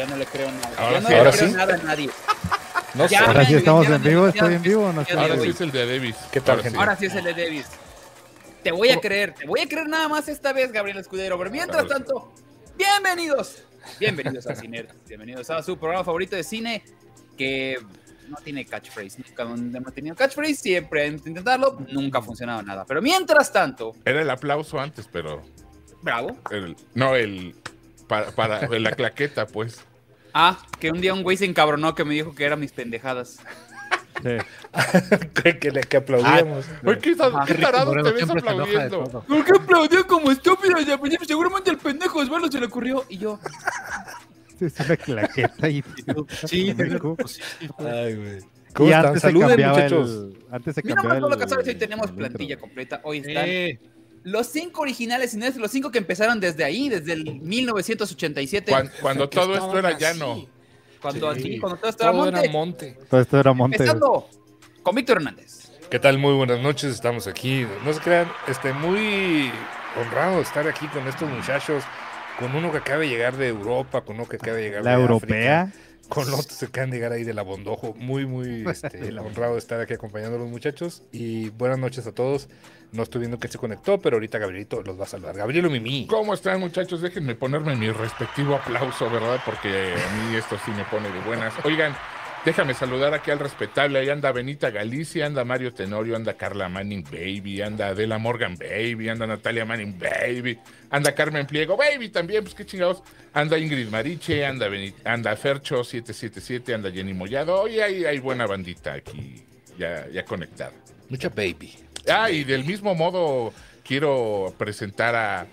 ya no le creo nada. Ahora ya no sí, le ahora creo sí. nada a nadie. No sé. Ahora sí estamos en vivo, estoy en vivo o no Ahora sí es el de Davis. ¿Qué tal, Ahora gente? Ahora sí es el de Davis. Te voy a creer, te voy a creer nada más esta vez, Gabriel Escudero. Pero mientras tanto, bienvenidos. Bienvenidos a Cine. Bienvenidos a su programa favorito de cine que no tiene catchphrase. Nunca hemos tenido catchphrase, siempre han intentarlo, nunca ha funcionado nada. Pero mientras tanto, Era el aplauso antes, pero. bravo. el- no, el. Para, para la claqueta, pues. Ah, que un día un güey se encabronó que me dijo que eran mis pendejadas. Sí. que, que, le- que aplaudíamos. Oye, ¿qué, Ajá. qué tarado te ves se aplaudiendo? ¿Por qué aplaudió como estúpido? Pues, Seguramente el pendejo Osvaldo se le ocurrió. Y yo, Sí, es una claqueta y... Sí, pues sí, Ay, güey. ¿Cómo y están? antes se Saluden, cambiaba muchachos. el... Antes se mira cambiaba más todo lo que el- sabes, hoy tenemos plantilla completa. Hoy están Eh, los cinco originales y no es los cinco que empezaron desde ahí, desde el 1987. Cuan- Cuando, Que todo esto era así. llano. cuando Sí. cuando todo esto era Todo monte. era monte. Todo esto era Monte. Empezando con Víctor Hernández. ¿Qué tal? Muy buenas noches, estamos aquí. No se crean, este, muy honrado de estar aquí con estos muchachos, con uno que acaba de llegar de Europa, con uno que acaba de llegar La de europea. África, con otros que acaban de llegar ahí de la Bondojo. Muy, muy este, honrado de estar aquí acompañando a los muchachos. Y buenas noches a todos. No estoy viendo que se conectó, pero ahorita Gabrielito los va a saludar. Gabrielo Mimi. ¿Cómo están, muchachos? Déjenme ponerme mi respectivo aplauso, ¿verdad? Porque a mí esto sí me pone de buenas. Oigan, déjame saludar aquí al respetable. Ahí anda Benita Galicia, anda Mario Tenorio, anda Carla Manning Baby, anda Adela Morgan Baby, anda Natalia Manning Baby, anda Carmen Pliego Baby también, pues qué chingados. Anda Ingrid Mariche, anda, Beni- anda Fercho 777, anda Jenny Mollado. Hoy hay, hay buena bandita aquí ya, ya conectada. Mucha baby. Ah, y del mismo modo quiero presentar a,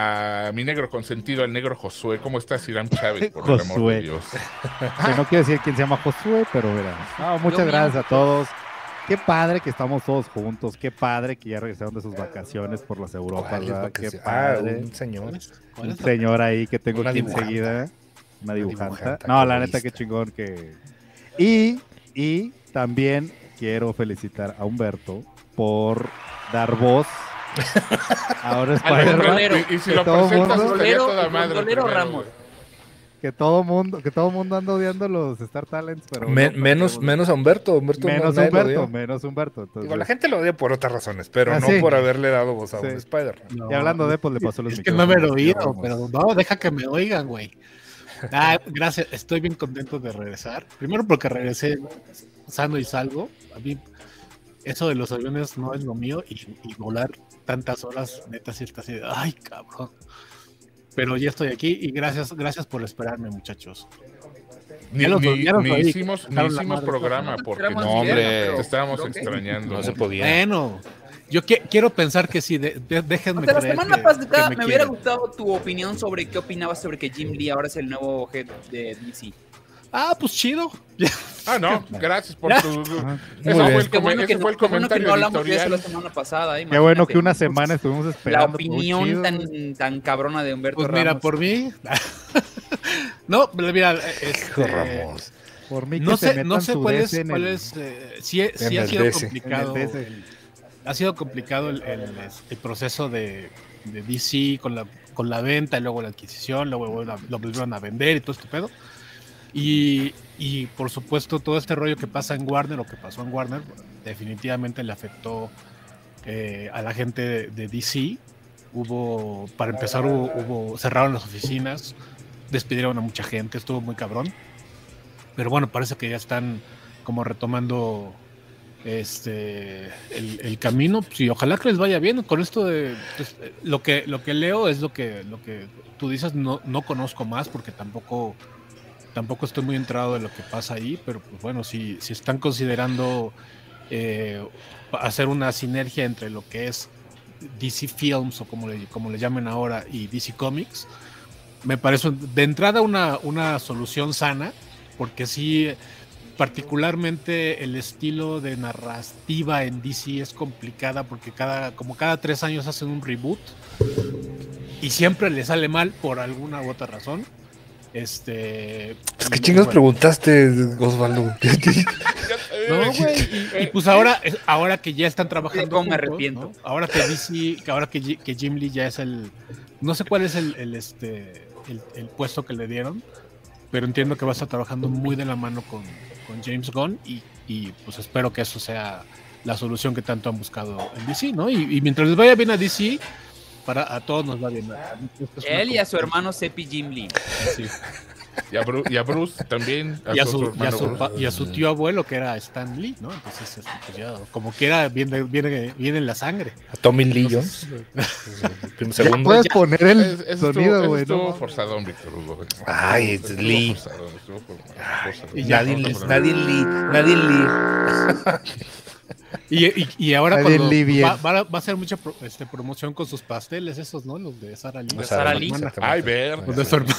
a mi negro consentido, al negro Josué. ¿Cómo estás, Irán Chávez? Por el amor Josué. de Dios. Que no quiero decir quién se llama Josué, pero verán. No, muchas Yo gracias mismo. a todos. Qué padre que estamos todos juntos. Qué padre que ya regresaron de sus vacaciones por las Europas. ¿Cuáles ¿verdad? Qué? Ah, padre. un señor. un señor ahí que tengo Una aquí dibujanta. enseguida. Una dibujanta. dibujanta, No, la neta, qué chingón que. Y, y también quiero felicitar a Humberto por dar voz a un Al Spider-Man Rolero. Y, y si Que lo presentas, mundo- toda y madre. Rolero primero, Ramos. que todo mundo, que todo mundo anda odiando los Star Talents, pero Me- no, menos, menos a Humberto. Humberto no- menos lo Humberto, menos Humberto. entonces- Digo, la gente lo odia por otras razones, pero Ah, no sí. por haberle dado voz a Sí. un no, y hablando de, pues le pasó los Es que no me lo oído, pero no, deja que me oigan, güey. Ah, gracias, estoy bien contento de regresar. Primero porque regresé sano y salvo. A mí eso de los aviones no es lo mío y, y volar tantas horas, neta, sí está así de, ay, cabrón. Pero ya estoy aquí y gracias, gracias por esperarme, muchachos. Ni, los- ni- hicimos, ni hicimos programa porque No, hombre, te estábamos extrañando. No se podía. Bueno, yo qui- quiero pensar que sí, de- de- déjenme O sea, la semana que- pasada que me, me hubiera gustado tu opinión sobre qué opinabas sobre que Jim Lee ahora es el nuevo head de DC. Ah, pues chido. Ah, no, gracias por Ya. tu. Ese Muy fue el, bueno ese que, fue el no, qué bueno que comentario no hablamos de eso la semana pasada. Qué bueno que una semana estuvimos La esperando. muy opinión tan, tan cabrona de Humberto Pues mira, Ramos. por mí. no, pero mira, este, Ramos. Por mí que no sé, no sé cuál es, cuál el- es, eh, sí, sí En ha sido DC. complicado, el ha sido complicado el, el- el proceso de, de DC con la, con la venta y luego la adquisición, luego la- lo volvieron a vender y todo este pedo. Y, y por supuesto todo este rollo que pasa en Warner o que pasó en Warner definitivamente le afectó eh, a la gente de, DC. Hubo, para empezar, hubo, cerraron las oficinas, despidieron a mucha gente, estuvo muy cabrón. Pero bueno, parece que ya están como retomando este el, camino. Pues, y ojalá que les vaya bien con esto de pues, lo que lo que leo es lo que lo que tú dices, no, no conozco más porque tampoco tampoco estoy muy entrado de lo que pasa ahí, pero pues bueno, si, si están considerando eh, hacer una sinergia entre lo que es DC Films o como le, como le llamen ahora y DC Comics, me parece de entrada una, una solución sana, porque sí, particularmente el estilo de narrativa en DC es complicada porque cada, como cada tres años hacen un reboot y siempre le sale mal por alguna u otra razón. Este. ¿Qué y, chingados bueno, preguntaste, Osvaldo? No, güey. Y, y pues ahora, ahora que ya están trabajando. cómo me arrepiento. ¿no? Ahora que DC, que ahora que, Ji- que Jim Lee ya es el. No sé cuál es el, el, este el, el puesto que le dieron. pero entiendo que va a estar trabajando muy de la mano con, con James Gunn y, y, pues espero que eso sea la solución que tanto han buscado en DC, ¿no? Y, y mientras les vaya bien a DC, para a todos nos va bien. Es Él y a su hermano Seppi Jim Lee. sí. Y a, Bru- y a Bruce también. y, a su su, otro y, a hermano su, Bruce. pa- y a su tío abuelo que era Stan Lee, ¿no? Entonces, este, pues ya, como quiera, viene, viene, viene en la sangre. A Tommy Lee Jones. Ya puedes poner el Es- sonido, güey. estuvo ¿no? forzado, Víctor Hugo. Ay, Estuvo Lee. forzado, estuvo for- forzado. Y ya, Nadie, nadie Lee. Nadie Lee. Y, y, y ahora cuando va, va a- va a hacer mucha pro- este, promoción con sus pasteles, esos, ¿no? Los de Sara Lee. Sara. Ay, ver. Los de su hermano.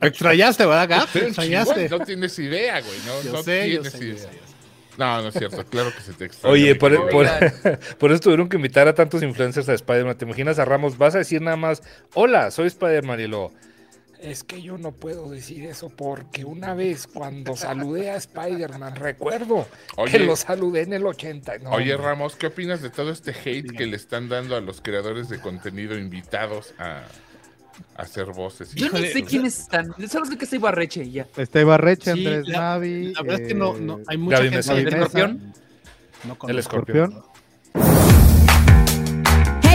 Me extrañaste, ¿verdad, un extrañaste. chingón, No tienes idea, güey. No, Yo no sé, tienes sé, yo idea. sé, yo sé. No, no es cierto. Claro que se te extraña. Oye, por, eso tuvieron que invitar a tantos influencers a Spider-Man. ¿Te imaginas a Ramos? Vas a decir nada más, hola, soy Spider-Man y lo... Es que yo no puedo decir eso porque una vez cuando saludé a Spider-Man, recuerdo Oye. que lo saludé en el 80. No, Oye, hombre. Ramos, ¿qué opinas de todo este hate que le están dando a los creadores de contenido invitados a, a hacer voces? Yo Híjole, sé quiénes están. Solo sé que soy Barreche y ya. Está Ibarreche, Sí, Andrés la- Navi. La verdad es que no, no hay mucha gente Mesa. no- Escorpión. no El conozco. escorpión.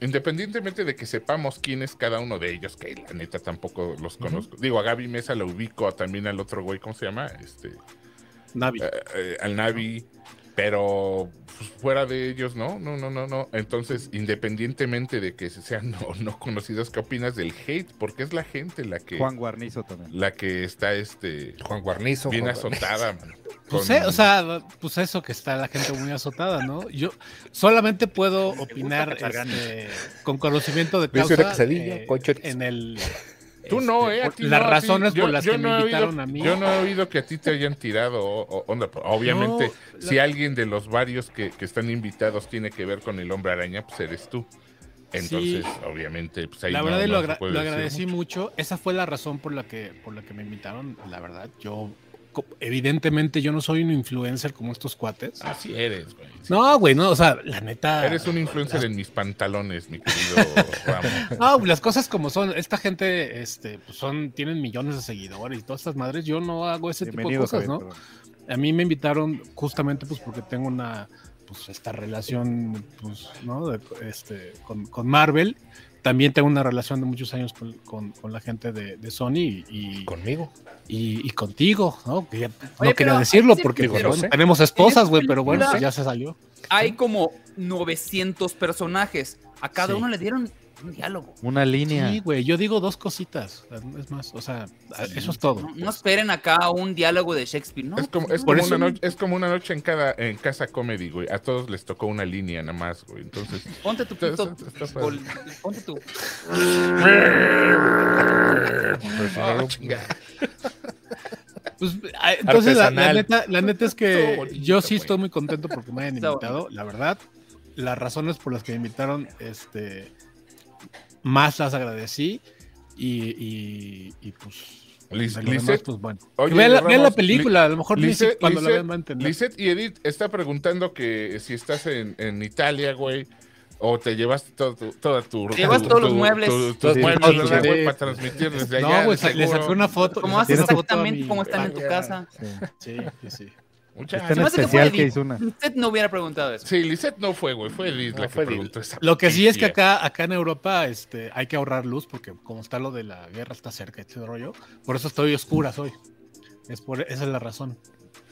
Independientemente de que sepamos quién es cada uno de ellos, que la neta tampoco los conozco. Digo, a Gaby Mesa la ubico, también al otro güey, ¿cómo se llama? Este, Navi. eh, al Navi, pero pues, fuera de ellos, ¿no? No, no, no, no. Entonces, independientemente de que sean o no conocidos, ¿qué opinas del hate? Porque es la gente la que, Juan Guarnizo también. la que está este, Juan Guarnizo. bien Juan Guarnizo. azotada, mano. Pues, Con- eh, o sea, pues eso que está la gente muy azotada, ¿no? Yo solamente puedo opinar este, con conocimiento de causa eh, en el Tú no, este, ¿eh? A por- ti las no, razones yo- por las que no me invitaron oído- a mí. Yo no he oído que a ti te hayan tirado o- onda, pero obviamente, No, si la- alguien de los varios que, que están invitados tiene que ver con el hombre araña, pues eres tú. Entonces, obviamente, pues ahí la verdad no lo, agra- lo agradecí mucho. mucho. Esa fue la razón por la que por la que me invitaron. La verdad, yo evidentemente yo no soy un influencer como estos cuates. Así eres, güey. Sí. No, güey, no, o sea, la neta. Eres un influencer en mis pantalones, mi querido Ramos. No, las cosas como son. Esta gente, este, pues son, tienen millones de seguidores y todas estas madres. Yo no hago ese tipo de cosas, Javier, ¿no? A mí me invitaron justamente pues porque tengo una, pues esta relación, pues, ¿no? De- este, con, con Marvel. También tengo una relación de muchos años con, con- con la gente de, de Sony y, y, Conmigo. y- y contigo, ¿no? Que ya no quería decirlo porque pues, tenemos esposas, güey, pero bueno, película- ya se salió. Hay como 900 personajes. A cada Sí. uno le dieron un diálogo. Una línea. Sí, güey, yo digo dos cositas. Es más, o sea, eso es todo. No, no esperen acá un diálogo de Shakespeare, ¿no? Es como, es, como una noche, es como una noche en cada en casa comedy, güey. A todos les tocó una línea nada más, güey. Entonces, Ponte tu puto. Ponte tu. chinga. Pues, ah, entonces, la, neta, la neta es que bonito, yo sí güey. estoy muy contento porque me hayan invitado. La verdad, las razones por las que me invitaron, este, más las agradecí y, y, y, pues. Liz- de lo Lisette, demás, pues bueno. oye, vean, la, vean la Ramos, película, a lo mejor Lisette- si- cuando la vean van a entender. Lisette y Edith está preguntando que si estás en, en Italia, güey, o te llevaste todo, tu- toda tu... Llevas tu- todos los tu- muebles. tu- tus Sí, muebles, sí, ¿verdad, sí. güey? Para transmitir desde allá. no, güey, le saqué una foto. Como le haces exactamente como están en tu casa. Sí, sí, sí. Muchas que especial que hizo una. No hubiera preguntado eso. Sí, Lisette no fue, güey, fue No, la fue que preguntó esa Lo que sí es que acá, acá en Europa este, hay que ahorrar luz porque como está lo de la guerra está cerca, este rollo. Por eso estoy oscuras hoy. Es por, esa es la razón.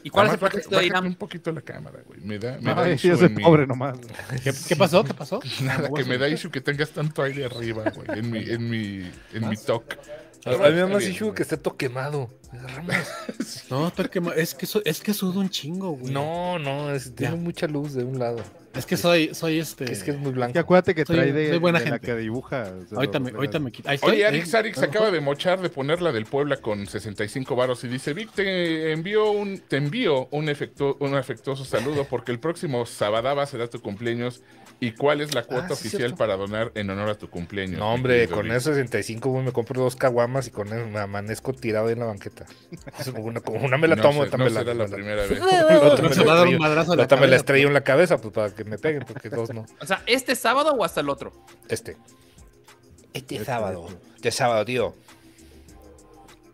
¿Y cuál es el Además, pretexto de Irán? un poquito la cámara, güey. Me da, me da Ay, issue yo soy en mi- pobre nomás. ¿Qué, qué pasó? ¿Qué pasó? Nada, No, que me da issue que tengas tanto aire arriba, güey, en mi, en mi, en mi talk. A a mí me da más issue que esté todo quemado. No, está quema- es que, so- es que sudo un chingo, güey. No, no, es- tiene mucha luz de un lado. Es que soy, soy este. Es que es muy blanco. Que acuérdate que Soy- trae de, soy buena de la gente. que dibuja. o sea, ahorita lo- me, ahorita me quita. Oye, ¿eh? Alex Arix ¿A lo acaba de mochar de poner la del Puebla con 65 varos y dice, Vic, te envío un, te envío un, efectu- un afectuoso saludo porque el próximo Sabadaba será tu cumpleaños y cuál es la cuota Ah, sí, oficial cierto. para donar en honor a tu cumpleaños. No, hombre, con esos 65, güey, me compro dos caguamas y con eso me amanezco tirado en la banqueta. Es como una, como una me la No tomo, sé- otra no me la- será la la- primera vez. No me va a dar un estrello- madrazo en la la otra me la cabeza, estrello en la cabeza, pues para que me peguen, porque dos no. O sea, ¿este sábado o hasta el otro? Este. Este sábado. Este sábado, tío.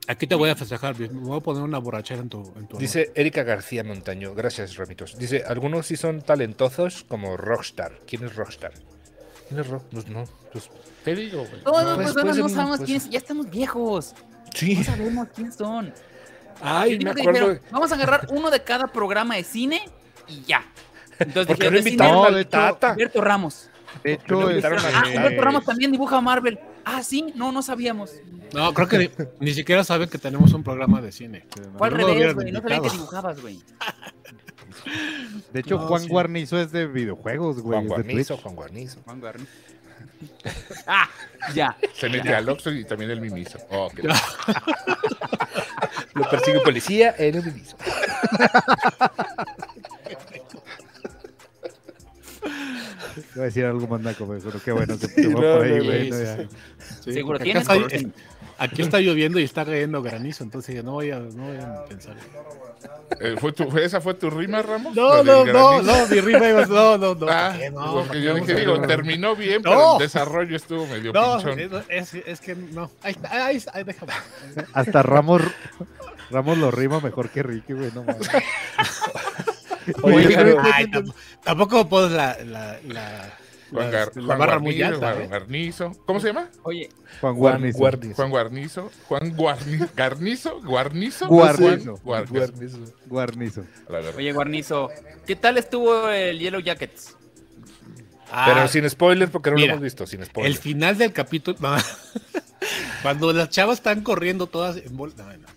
Aquí te voy a festejar, me voy a poner una borrachera en tu. En tu honor. Dice Erika García Montaño. Gracias, Ramitos. Dice, algunos sí son talentosos como Rockstar. ¿Quién es Rockstar? ¿Quién es Rock? Pues no. pues- Te digo, güey. Todas No, pues, personas puede no sabemos puede quiénes, ser. ya estamos viejos. Sí. No sabemos quiénes son. Ay, me acuerdo. dijeron, vamos a agarrar uno de cada programa de cine y ya. Entonces ¿Por qué dijeron, no de cine, invitaron No, al de hecho- Tata? Humberto Ramos. De ¿Por qué no hecho, este, Ah, a- Humberto Ramos también dibuja a Marvel. Ah, sí, no, no sabíamos. No, creo que ni, ni siquiera saben que tenemos un programa de cine. No lo revés, güey. No sabía que dibujabas, güey. de hecho No, Juan sí. Guarnizo es de videojuegos, güey. Juan Guarnizo. Juan Guarnizo. Juan Guarni. Ah, ya. Se mete al Oxxo y también el Mimiso. Oh, qué- Lo persigue policía, él es Mimiso. Iba a decir algo más naco, pero qué bueno que Sí, no, por ahí, no, güey. sí, ya. sí. Seguro tienes. está, aquí está lloviendo y está cayendo granizo, entonces no voy a, no voy a pensar. Eh, ¿fue tu- ¿Esa fue tu rima, Ramos? No, ¿La no, no, no, mi rima iba- no, no, no. Ah, ¿qué? no, porque yo dije, digo, terminó bien, No. pero el desarrollo estuvo medio No, pinchón. es, es, es que no. Ahí, está, ahí, está, ahí déjame. Hasta Ramos, Ramos lo rima mejor que Ricky, güey. No mames. Oye, pero- Ay, tamp- tampoco puedo la, la, la, Juan, Gar- la Juan barra muy Guarnizo, alta. Juan ¿eh? Garnizo. ¿Cómo se llama? Oye, Juan Juan Guarnizo. Guarnizo. Juan Guarnizo. Juan Guarni- Garnizo. Guarnizo. Guarnizo. Juan Guar- Guarnizo. Guarnizo. Oye, Guarnizo. ¿Qué tal estuvo el Yellow Jackets? Pero Ah, sin spoilers, porque no mira, lo hemos visto, sin el spoilers. final del capítulo. no. Cuando las chavas están corriendo todas en bol- no, no.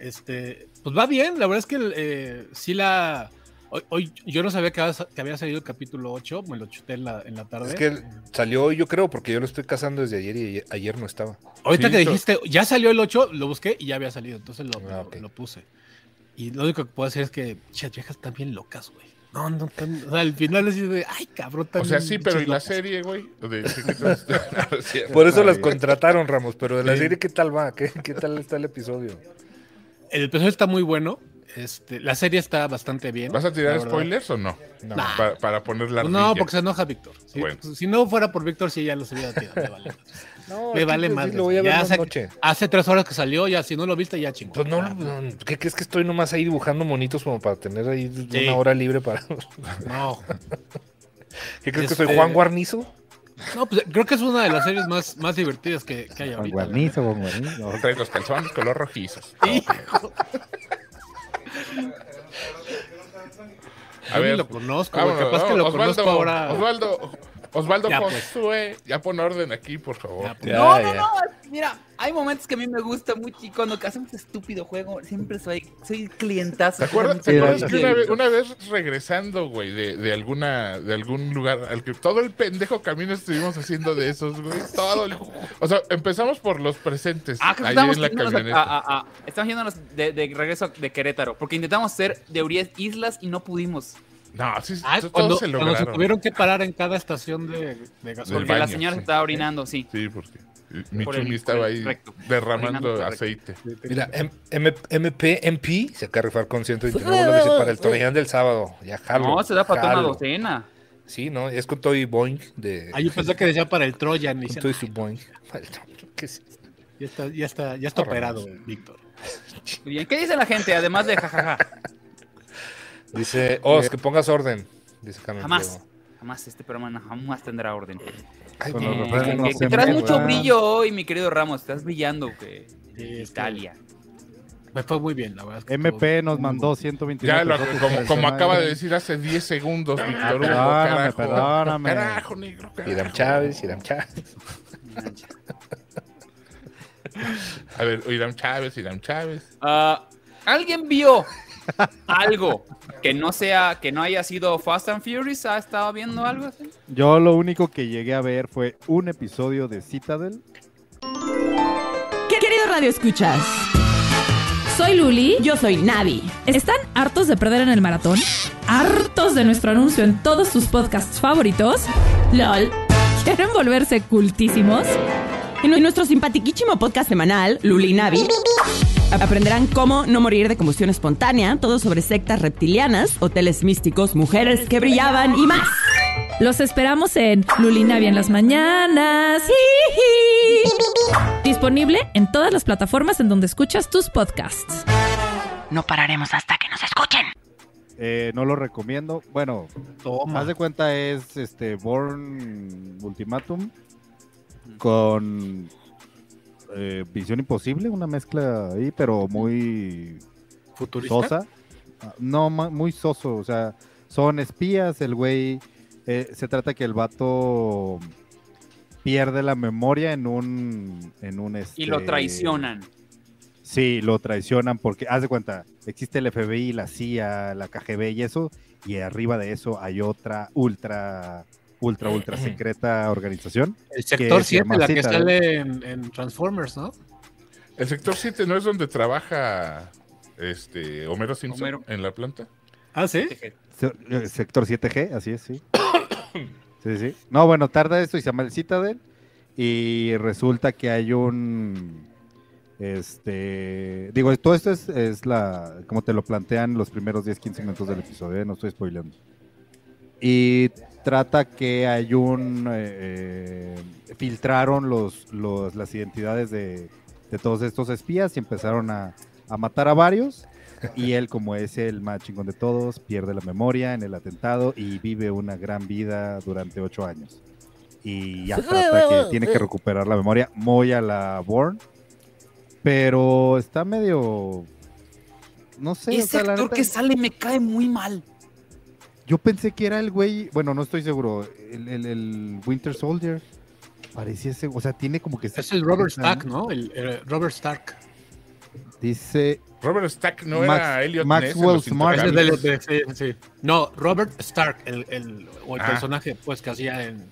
Este, pues va bien, la verdad es que eh, sí la. Hoy, hoy yo no sabía que había, que había salido el capítulo 8, me lo chuté en la, en la tarde. Es que salió hoy, yo creo, porque yo lo estoy cazando desde ayer y ayer, ayer no estaba. Ahorita Sí, que dijiste, ya salió el 8, lo busqué y ya había salido, entonces lo, Ah, lo- puse. Y lo único que puedo decir es que, chas, viejas están bien locas, güey. No, no, tan- o sea, al final es de, ay, cabrón, tan O sea, sí, pero ¿y la locas". serie, güey? Por eso las contrataron, Ramos, pero de la Sí. serie, ¿qué tal va? ¿Qué, qué tal está el episodio? El episodio está muy bueno, este, la serie está bastante bien. ¿Vas a tirar verdad. spoilers o no? No. Nah. Para, para poner la No, porque se enoja Víctor. Si, Bueno. si no fuera por Víctor, sí ya los hubiera tirado. me vale. No, Me vale pues, madre. Lo voy a ver Ya más noche. Hace tres horas que salió, ya si no lo viste, ya chingó. Pues no, no, ¿qué crees que estoy nomás ahí dibujando monitos como para tener ahí Sí. una hora libre para. No, ¿Qué crees que Este- soy Juan Guarnizo? no, pues creo que es una de las series más, más divertidas que, que hay Juan ahorita. Guarnizo, Juan Guarnizo. Trae los calzones color rojizos. Hijo, A ver, lo conozco, güey. Capaz que lo Osvaldo, conozco ahora. Osvaldo, Osvaldo Ya, pues. Josué, ya pon orden aquí, por favor. Ya, pues. no, Ya, no, ya. no. Mira, hay momentos que a mí me gusta mucho y cuando hacemos estúpido juego, siempre soy, soy clientazo. ¿Te acuerdas, ¿te acuerdas que una vez, una vez regresando, güey, de, de alguna, de algún lugar al que todo el pendejo camino estuvimos haciendo de esos, güey? Todo el- o sea, empezamos por los presentes Ah, que ahí estamos en la camioneta. a- a- a- estamos yéndonos de, de regreso de Querétaro, porque intentamos hacer de Urias Islas y no pudimos. No, sí, Ah, todos cuando, se cuando se lograron. tuvieron que parar en cada estación de, de gasolina. Porque la baño, señora sí. se estaba orinando, sí. Sí, porque mi Por el- chumi por estaba ahí recto. derramando aceite. Mira, M- M- MP, MP se acaba de rifar con 129 dólares para el Troyán del sábado. Ya jalo. No, se da para toda una docena. Sí, ¿no? Es con todo y Boeing de. Ah, yo pensé que decía para el Troyan. y con todo y su Boeing. Ya está, ya está, ya está operado. Víctor. Bien. ¿Qué dice la gente? Además de jajaja. Dice, Os, que pongas orden. Dice Carmen Jamás. Diego. Jamás este programa jamás tendrá orden. Ay, Eh, que, no que- que traes mucho ¿verdad? brillo hoy, mi querido Ramos. Estás brillando, que que- Italia. Me fue muy bien, la verdad. es que MP nos mandó 129 Ya, lo- como, como acaba de decir hace 10 segundos, Víctor Hugo, Perdóname, carajo. perdóname. Carajo, negro, carajo. Irán Chávez, Irán Chávez. A ver, Irán Chávez, Irán Chávez. Ah, ¿Alguien vio algo que no sea, que no haya sido Fast and Furious? ¿Ha estado viendo algo así? Yo lo único que llegué a ver fue un episodio de Citadel. ¿Qué querido Radio Escuchas? Soy Luli. Yo soy Navi. ¿Están hartos de perder en el maratón? ¿Hartos de nuestro anuncio en todos sus podcasts favoritos? LOL. ¿Quieren volverse cultísimos? En nuestro simpatiquísimo podcast semanal, Luli y Navi, aprenderán cómo no morir de combustión espontánea, todo sobre sectas reptilianas, hoteles místicos, mujeres que brillaban y más. Los esperamos en Lulinavia en las mañanas. Disponible en todas las plataformas en donde escuchas tus podcasts. No pararemos hasta que nos escuchen. Eh, no lo recomiendo. Bueno, Toma. haz de cuenta es este Born Ultimatum con eh, Visión Imposible, una mezcla ahí, pero muy Futurista. sosa. Ah, No, muy soso, o sea, son espías, el güey, eh, se trata que el vato pierde la memoria en un... En un Y lo este, traicionan. Sí, lo traicionan porque, haz de cuenta, existe el FBI, la CIA, la KGB y eso, y arriba de eso hay otra ultra, ultra, ultra secreta organización. El sector que se 7, llama la que sale en, en Transformers, ¿no? El sector 7 no es donde trabaja este Homero Simpson Homero. en la planta. Ah, sí. Se- eh, Sector 7G, así es, sí. Sí, sí. No, bueno, tarda esto y se llama el Citadel. Y resulta que hay un. Este. Digo, todo esto es, es la. Como te lo plantean los primeros 10, 15 minutos del episodio, ¿eh? no estoy spoileando. Y trata que hay un. eh, filtraron los, los, las identidades de, de todos estos espías y empezaron a, a matar a varios. Y él, como es el más chingón de todos, pierde la memoria en el atentado y vive una gran vida durante ocho años. Y ya trata que tiene que recuperar la memoria muy a la Born. Pero está medio. No sé. o Ese sea, la actor neta, que sale me cae muy mal. Yo pensé que era el güey. Bueno, no estoy seguro. El, el- el Winter Soldier. Parecía ese. O sea, tiene como que. Es el Robert Stack, ¿no? El, el Robert Stark. Dice. Robert Stack no Max- era Elliot Maxwell Ness Smart. Sí, sí. No, Robert Stark, el, el, o el Ah. personaje pues que hacía en.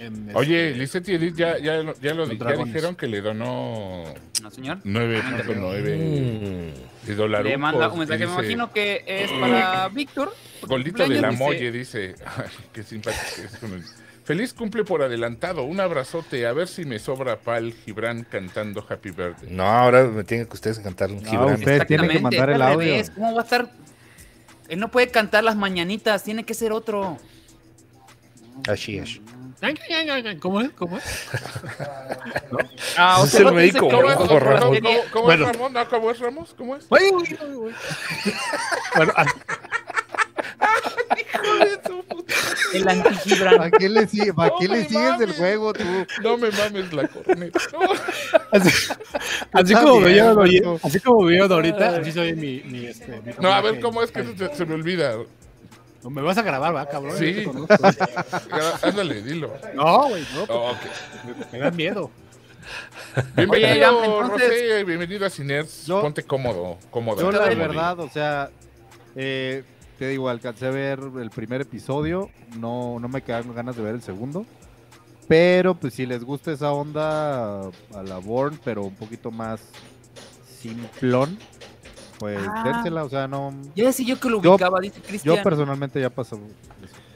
En, Oye, este, Edith ya, ya, lo- ya lo ya dijeron que le donó ¿No, señor? 9.9 de dólares. Le manda un mensaje, me imagino que es para Víctor. Golito de la cumpleaños, Molle dice, dice, ay, qué simpático es con el- Feliz cumple por adelantado, un abrazote, a ver si me sobra pal Gibran cantando Happy Birthday. No, ahora me tienen que ustedes cantar un No, Gibran. usted tiene que mandar el audio. revés, ¿Cómo va a estar? Él no puede cantar las mañanitas, tiene que ser otro. Así es. ¿Cómo es? ¿Cómo es? Ah, Es el médico, ¿Cómo es, Ojo, cómo- Ramón. cómo- cómo- cómo Bueno. es Ramón? No, ¿Cómo es Ramos? ¿Cómo es? Oye, oye, oye, oye. Bueno, ah, El anti-Gibran. ¿Para qué le, sigue- para No qué le sigues el juego tú? No me mames la corneta. No. así, así como Marco. así como vieron ahorita, así soy mi, mi, este, mi No, a ver. ¿cómo es que se, se me olvida? No, Me vas a grabar, va, cabrón. Sí. Ándale, dilo. No, güey, no, Oh, ok. me da miedo. Bienvenido, Iram, entonces- Rosé, bienvenido a Ciners. Yo- Ponte cómodo, cómodo. Yo la Cómodo. verdad, o sea, eh, te digo, alcancé a ver el primer episodio, no, no me quedaron ganas de ver el segundo, pero pues si les gusta esa onda a la Born, pero un poquito más simplón, pues Ah. o sea, no... Ya decía yo que lo Yo- ubicaba, dice Yo Cristian. personalmente ya pasó.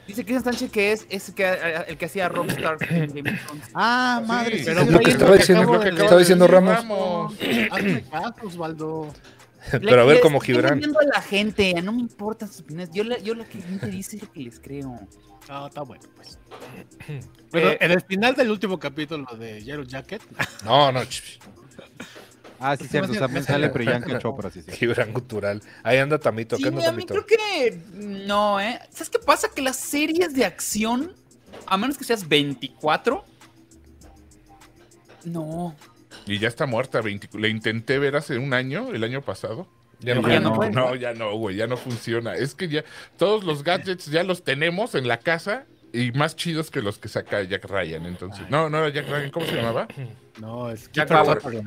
Dice Cristian Sánchez que es, es que, eh, el que hacía Rockstar en Game of Thrones. Ah, madre, sí, pero lo que estaba diciendo, lo que de estaba diciendo Ramos. Hazme caso, Osvaldo. Pero a ver como estoy Gibran. vendiendo a la gente, no me importan sus opiniones. Yo, le- yo lo que la gente dice es lo que les creo. No, está bueno, pues. Pero Eh, en el final del último capítulo de Yellow Jacket, No, no, Ah, sí, cierto, también me sale Priyanka Chopra, sí, sí. Gibran cultural. Ahí anda Tamito, Sí, ¿qué anda a mí creo que no, ¿eh? ¿Sabes qué pasa? Que las series de acción, a menos que seas 24, no. Y ya está muerta. 20 Le intenté ver hace un año, el año pasado. Ya no, Ya Ya no, ya no, güey, ya no funciona. Es que ya todos los gadgets ya los tenemos en la casa y más chidos que los que saca Jack Ryan. Entonces, no, no era Jack Ryan, ¿cómo se llamaba? no, es Jack Kiefer Bauer.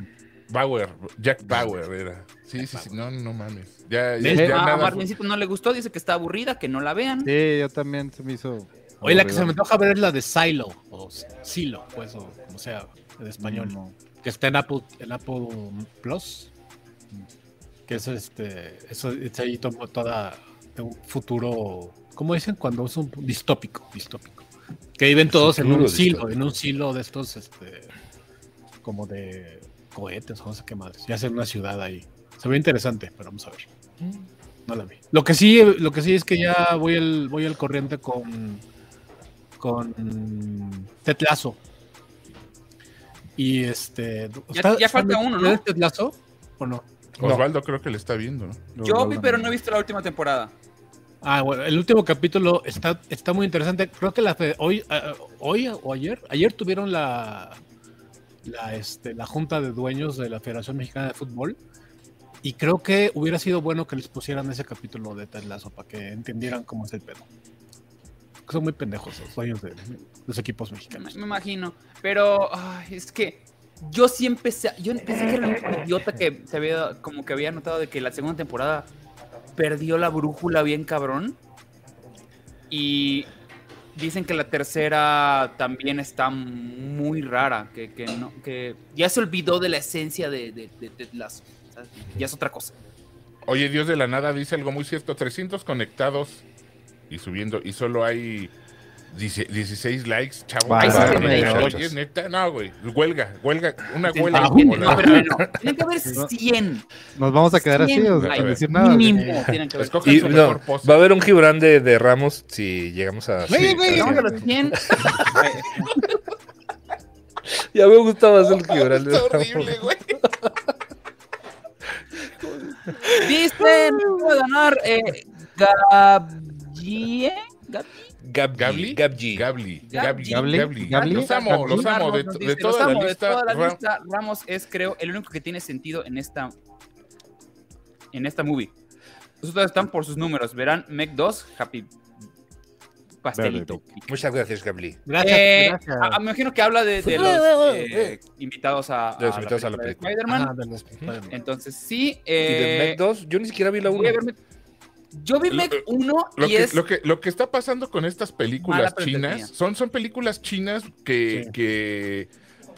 Bauer, Jack Bauer era. Sí, sí, sí, no, no mames. Ya, ya, ya Ah, nada- no le gustó, dice que está aburrida, que no la vean. Sí, yo también se me hizo. Oye, la que se me antoja ver es la de Silo, o Silo, pues, o como sea, en español. No. Que está en Apple, en Apple Plus. Que es este. Eso es ahí to- toda de un futuro. ¿Cómo dicen? Cuando es un distópico, distópico. Que viven todos en un silo, distópico. en un silo de estos, este. Como de cohetes, o no sé qué madres. Ya hacen una ciudad ahí. Se ve interesante, pero vamos a ver. No la vi. Lo que sí, lo que sí es que ya voy al, voy al corriente con. Con. Ted Lasso. Y este. Ya- ya falta uno, ¿no? ¿Es Ted Lasso o no? Osvaldo creo que le está viendo, ¿no? Yo vi, pero no he visto la última temporada. Ah, bueno, el último capítulo está, está muy interesante. Creo que la fe- hoy, ah, hoy o ayer, ayer tuvieron la, la, este, la junta de dueños de la Federación Mexicana de Fútbol. Y creo que hubiera sido bueno que les pusieran ese capítulo de Ted para que entendieran cómo es el pedo. Son muy pendejos los dueños de los equipos Me, mexicanos. me imagino. Pero ay, es que yo sí empecé. Yo pensé que era único idiota que se había, como que había notado de que la segunda temporada perdió la brújula bien cabrón. Y dicen que la tercera también está muy rara. Que, que no, que ya se olvidó de la esencia de, de, de. Ya es otra cosa. Oye, Dios de la nada dice algo muy cierto. 300 conectados y subiendo, y solo hay 10 16 likes, chavo. Ay, sí, neta, dijo. Oye, neta, no, güey. Huelga, huelga, una Sí, huelga. ah, no, pero no, Tienen que haber 100. Nos vamos a quedar así, Cien o sea, sin decir nada. Mínimo tienen que haber. Y su no, mejor post. va a haber un Gibran de, de Ramos si llegamos a. Güey, sí, güey, a- los 100. Ya me gustaba más el Gibran de Está Ramos. horrible, güey. Dicen que va a ganar eh, Gabriel. Gab- Gabli. Gabli, Gabli. Gabli, Gabli. Los amo, los amo. De, de toda los la amo, de lista, toda la Ra- lista, Ramos es, creo, el único que tiene sentido en esta en esta movie. Ustedes están por sus números. Verán Mech 2, Happy Pastelito. Muchas gracias, Gabli. Gracias, Eh, gracias. a- a- me imagino que habla de, de los eh, invitados a, De los a invitados a la de película. Spider-Man. Ah, de los- Spider-Man. Entonces, sí. ¿Y de Eh, Meg 2? Yo ni siquiera vi la 1. Yo vi Mech 1 Lo y que, es. lo, que, lo que está pasando con estas películas chinas son, son películas chinas que, Sí. que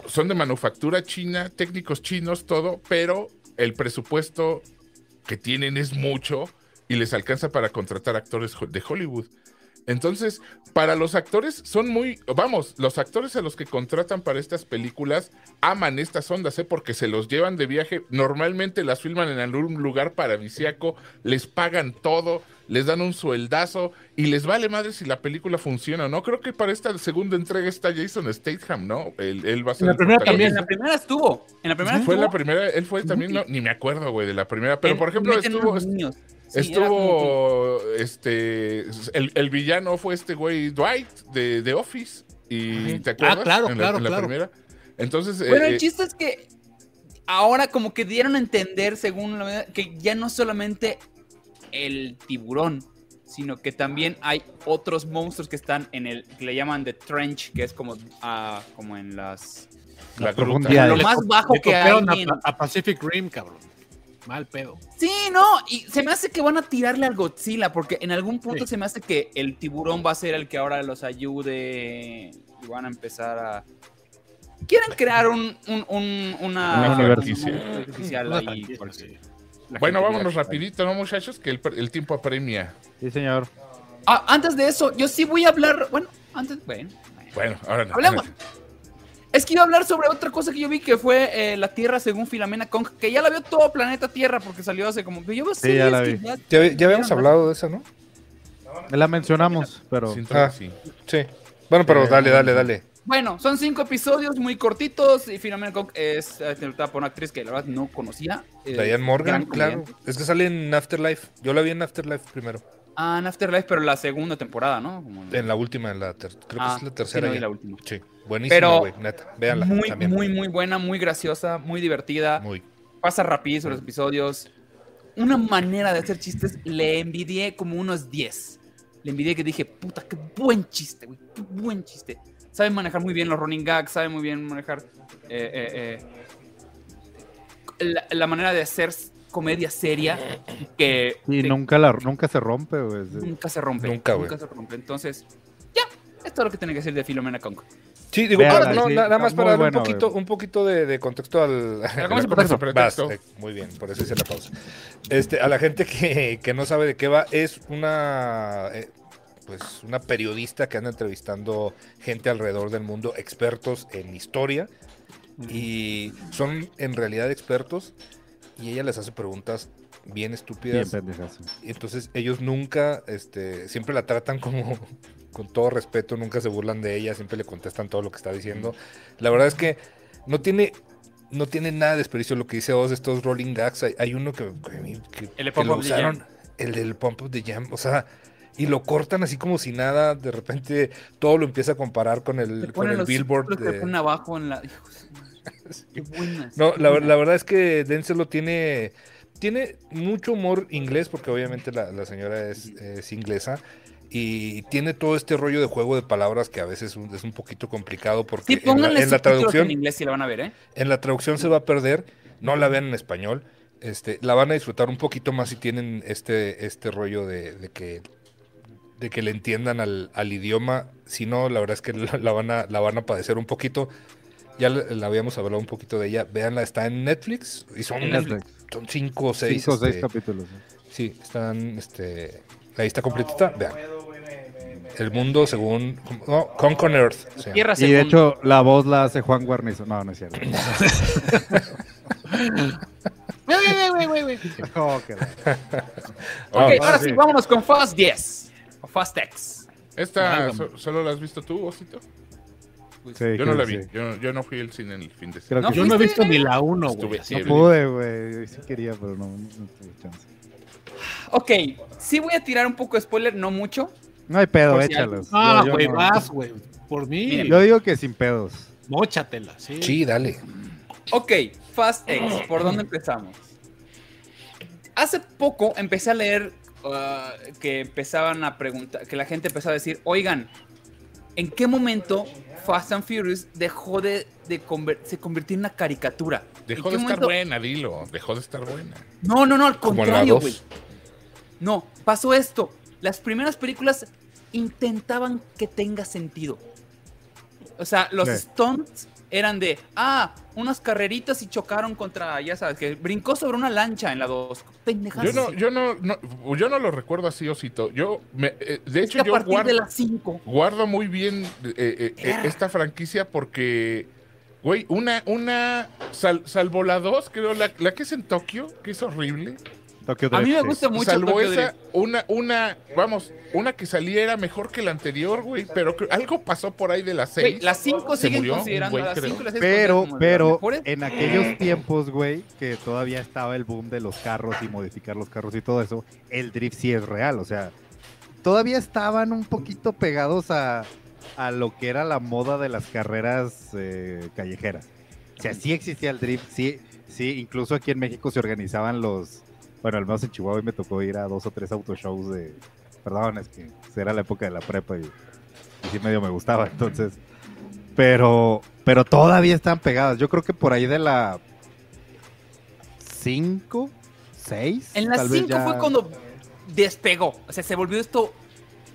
son de manufactura china, técnicos chinos, todo, pero el presupuesto que tienen es mucho y les alcanza para contratar actores de Hollywood. Entonces, para los actores son muy, vamos, los actores a los que contratan para estas películas aman estas ondas, ¿eh? porque se los llevan de viaje, normalmente las filman en algún lugar paradisiaco, les pagan todo, les dan un sueldazo y les vale madre si la película funciona o no. Creo que para esta segunda entrega está Jason Statham, ¿no? Él, él va a ser la el primera En protagonista. la primera estuvo. En la primera Fue estuvo. la primera, él fue también, no, ni me acuerdo, güey, de la primera, pero en- por ejemplo estuvo, niños. Sí, era como Estuvo, este, el, el villano fue este güey Dwight de, de Office. ¿Y te acuerdas? Ah, claro, en la, claro, en la claro. primera. Entonces, que- Bueno, eh, el chiste es que ahora como que dieron a entender, según la medida, que ya no solamente el tiburón, sino que también hay otros monstruos que están en el, que le llaman The Trench, que es como, ah, como en las... la la gruta. profundidad. Lo más bajo le que hay en- a Pacific Rim, cabrón. Mal pedo. Sí, no, y se me hace que van a tirarle al Godzilla, porque en algún punto Sí. se me hace que el tiburón va a ser el que ahora los ayude y van a empezar a... Quieren crear un, un, un- una... Una artificial ahí, porque Bueno, vámonos rapidito, ¿no, muchachos? Que el, el tiempo apremia. Sí, señor. Ah, antes de eso, yo sí voy a hablar. Bueno, antes. Bueno, Bueno, ahora no. hablemos. Es que iba a hablar sobre otra cosa que yo vi que fue eh, la Tierra según Filomena Kong, que ya la vio todo planeta Tierra porque salió hace como. Yo Sí, ya la vi. Ya, ya habíamos hablado de eso, ¿no? La mencionamos, pero Ah. sí. Sí. Bueno, pero Eh, dale, dale, dale. Bueno, son cinco episodios muy cortitos y Filomena Kong es eh, interpretada por una actriz que la verdad no conocía. eh, Diane Morgan, claro. Es que sale en Afterlife. Yo la vi en Afterlife primero. Ah, en Afterlife, pero la segunda temporada, ¿no? Como- En la última, en la creo Ah, que es la sí, tercera. no ya. la última. Sí, buenísima, güey, neta. Véanla muy, también. muy, muy buena, muy graciosa, muy divertida. Muy. pasa rapidísimo los episodios. Una manera de hacer chistes, le envidié como unos 10. Le envidié que dije, puta, qué buen chiste, güey, qué buen chiste. Sabe manejar muy bien los running gags, sabe muy bien manejar. eh, eh, eh, la, la manera de hacer comedia seria que Y nunca, la, nunca se rompe, güey. Nunca se rompe. Nunca, güey. se rompe. Entonces, ya, esto es lo que tenía que decir de Filomena Conco. Sí, digo, no, sí, nada más para darle buena, un poquito, un poquito de, de contexto al. ¿cómo Pretexto. Vas, eh, muy bien, por eso hice la pausa. Este, a la gente que, que no sabe de qué va, es una eh, pues una periodista que anda entrevistando gente alrededor del mundo, expertos en historia, y son en realidad expertos, y ella les hace preguntas bien Bien estúpidas. Y entonces ellos nunca, este, siempre la tratan como con todo respeto, nunca se burlan de ella, siempre le contestan todo lo que está diciendo. La verdad es que no tiene, no tiene nada de desperdicio lo que dice Oz de estos rolling gags. Hay, hay uno que, que- que- El que lo Up the usaron, Jam. el del Pump of the Jam, o sea, y lo cortan así como si nada, de repente todo lo empieza a comparar con el, con ponen el los billboard. que de- ponen abajo en la. Qué buenas. no, la, la verdad es que Denzel lo tiene. Tiene mucho humor inglés, porque obviamente la, la señora es, es inglesa. Y tiene todo este rollo de juego de palabras que a veces es un poquito complicado porque Sí, en la, en traducción, en inglés si la van a ver, ¿eh? en la traducción se va a perder. No la vean en español. Este, la van a disfrutar un poquito más si tienen este, este rollo de, de que de que le entiendan al, al idioma. Si no, la verdad es que la, la van a, la van a padecer un poquito. Ya la, habíamos hablado un poquito de ella. Véanla, está en Netflix y son, Netflix. son cinco o seis. Cinco o seis este, capítulos. sí. sí, están, este, ahí está completita. Vean. El mundo según no, Conquer Earth. Tierra Y de hecho, la voz la hace Juan Guarnizo. No, no es cierto. Ok, Ah, ahora sí. sí, vámonos con Fast 10. O Fast X. Esta solo la has visto tú, Osito. Sí, Yo no la vi. sí. Yo, yo no fui al cine en el fin de semana. que Yo no he visto ni la 1, güey. No Sí, pude, güey. Sí quería, pero no, no tuve chance. Ok, sí voy a tirar un poco de spoiler, no mucho. No hay pedo, si échalos. Ah, güey, no- vas, güey. Por mí, Miren, Yo digo que sin pedos. móchatela, sí. Sí, dale. Ok, Fast X, ¿por dónde empezamos? Hace poco empecé a leer ah, que empezaban a preguntar, que la gente empezó a decir, oigan, ¿en qué momento Fast and Furious dejó de, de conver- se convirtió en una caricatura? Dejó ¿En de estar buena, dilo. Dejó de estar buena. No, no, no, al contrario, güey. No, pasó esto. Las primeras películas intentaban que tenga sentido. O sea, los Sí. stunts eran de, ah, unas carreritas y chocaron contra, ya sabes, que brincó sobre una lancha en la 2. Pendejadas. Yo no, yo no, no, yo no lo recuerdo así, Osito. Yo, me, eh, de Es hecho, que yo guardo, de las 5. guardo muy bien eh, eh, eh, esta franquicia porque, güey, una, una, sal- salvo la 2, creo, la, la que es en Tokio, que es horrible. Tokyo A mí me sí. gusta mucho salvo Tokyo esa, Drift. una, una, vamos, una que salía era mejor que la anterior, güey, pero que algo pasó por ahí de las Güey, 6. las 5 Se siguen murió considerando güey, las creo. 5 las siguen Pero, pero en aquellos tiempos, güey, que todavía estaba el boom de los carros y modificar los carros y todo eso, el drift sí es real, o sea, todavía estaban un poquito pegados a, a lo que era la moda de las carreras eh, callejeras. O sea, sí existía el drift, sí, sí, incluso aquí en México se organizaban los, bueno, al menos en Chihuahua me tocó ir a dos o tres autoshows de, perdón, es que era la época de la prepa y, y sí medio me gustaba, entonces, pero, pero todavía están pegadas. Yo creo que por ahí de la 5, 6. En las 5 fue cuando despegó. O sea, se volvió esto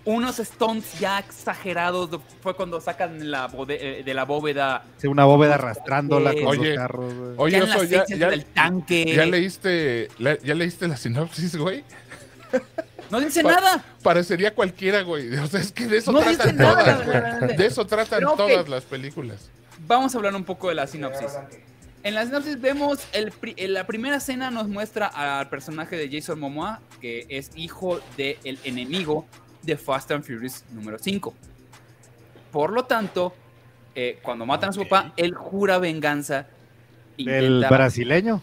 unos stunts ya exagerados. Fue cuando sacan la eh, de la bóveda. una bóveda arrastrándola con Oye, los carros. güey. Oye, ya Oso, ya, seis ya- del tanque. ya leíste, la, ya leíste la sinopsis, güey. No dice Pa- nada. Parecería cualquiera, güey. O sea, es que de eso No dice tratan nada. todas, güey. De eso tratan Pero, todas las películas. Vamos a hablar un poco de la sinopsis. En la sinopsis vemos, el pri- en la primera escena nos muestra al personaje de Jason Momoa, que es hijo del enemigo de Fast and Furious número 5. Por lo tanto, eh, cuando matan a su papá, él jura venganza. El brasileño.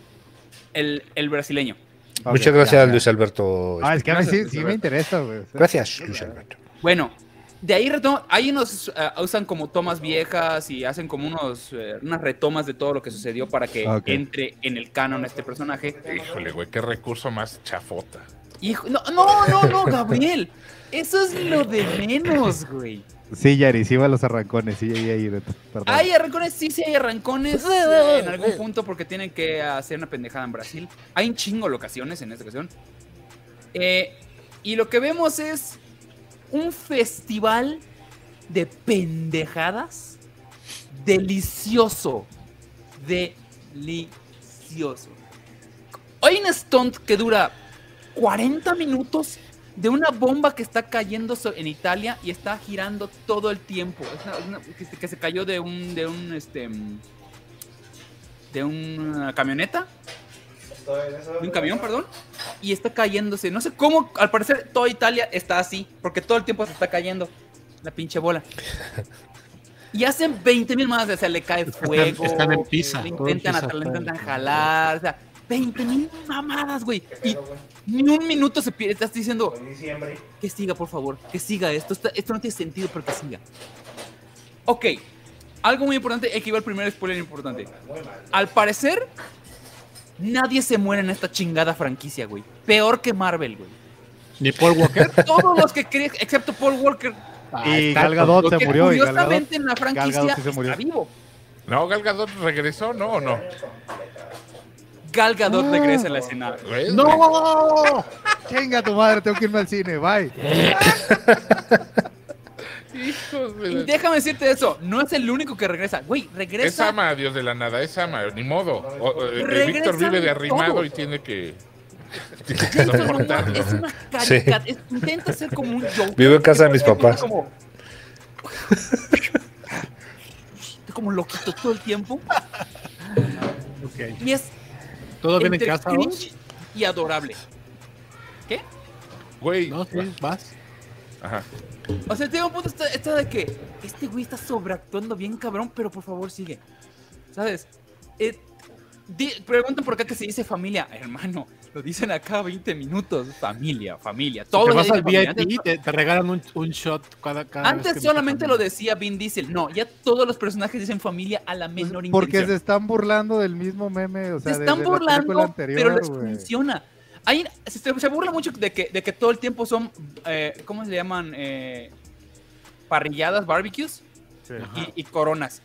el, el brasileño. Ok, Muchas gracias, ya, Luis Alberto. Ah, es que a mí sí, sí me interesa, sea, Gracias, Luis Alberto. Bueno, de ahí retoman, ahí nos ah, usan como tomas viejas y hacen como unos, eh, unas retomas de todo lo que sucedió para que Ok. entre en el canon este personaje. Híjole, güey, qué recurso más chafota. Hijo, no, no, no, no, Gabriel. Eso es lo de menos, güey. Sí, Yari, sí va a los arrancones, sí, ahí, ahí, perdón. Hay arrancones, sí, sí hay arrancones eh, en algún punto porque tienen que hacer una pendejada en Brasil. Hay un chingo de locaciones en esta ocasión. Eh, y lo que vemos es un festival de pendejadas delicioso. Delicioso. Hay un stunt que dura 40 minutos de una bomba que está cayendo en Italia y está girando todo el tiempo. Es una- una- que, se- que se cayó de un, de un, este, de una camioneta, de un camión, perdón, y está cayéndose. No sé cómo, al parecer toda Italia está así, porque todo el tiempo se está cayendo la pinche bola. Y hacen 20 mil más, o sea, le cae fuego. Están en Pisa, Le intentan, le está- intentan jalar, o sea, 20 mil mamadas, güey. Y ni un minuto se pierde. Estás diciendo que siga, por favor, que siga esto. Esto, esto no tiene sentido, pero que siga. Ok, algo muy importante. Aquí va el primer spoiler importante. Al parecer, nadie se muere en esta chingada franquicia, güey. Peor que Marvel, güey. Ni Paul Walker. Todos los que creen, excepto Paul Walker, Y Gal Gadot se murió, y Gal Gadot, curiosamente en la franquicia sí se murió. está vivo. No, Gal Gadot regresó, ¿no o no? Gal Gadot regresa a la escena. ¡No! Chinga tu madre, tengo que irme al cine, bye. Hijos de Y la- déjame decirte eso, no es el único que regresa. Güey, Es regresa. ama a Dios de la nada, es ama, ni modo. O- o- eh, Regresan Víctor vive de arrimado todos. y tiene que, tiene que Jason Momoa soportarlo. es una caricatura. es- intenta ser como un Joker. Vivo en casa de mis papás. Como, como loquito todo el tiempo. Ok. Y es ¿Todo bien en casa? cringe y adorable. ¿Qué? Güey, No, sí, vas. ajá. O sea, llega un punto está de que este güey está sobreactuando bien cabrón, pero por favor sigue. ¿Sabes? Eh, di- preguntan por acá que se dice familia. Hermano, lo dicen acá 20 minutos. Familia, familia. Todo te vas al. VIP, te, te regalan un, un shot cada, cada vez Antes solamente lo decía Vin Diesel. No, ya todos los personajes dicen familia a la menor Pues, Porque se intención. están burlando del mismo meme, o sea, se están de la burlando, anterior, pero les funciona. Hay, se, se burla mucho de que, de que todo el tiempo son, eh, ¿cómo se llaman? Eh, parrilladas, barbecues Sí. y, y coronas.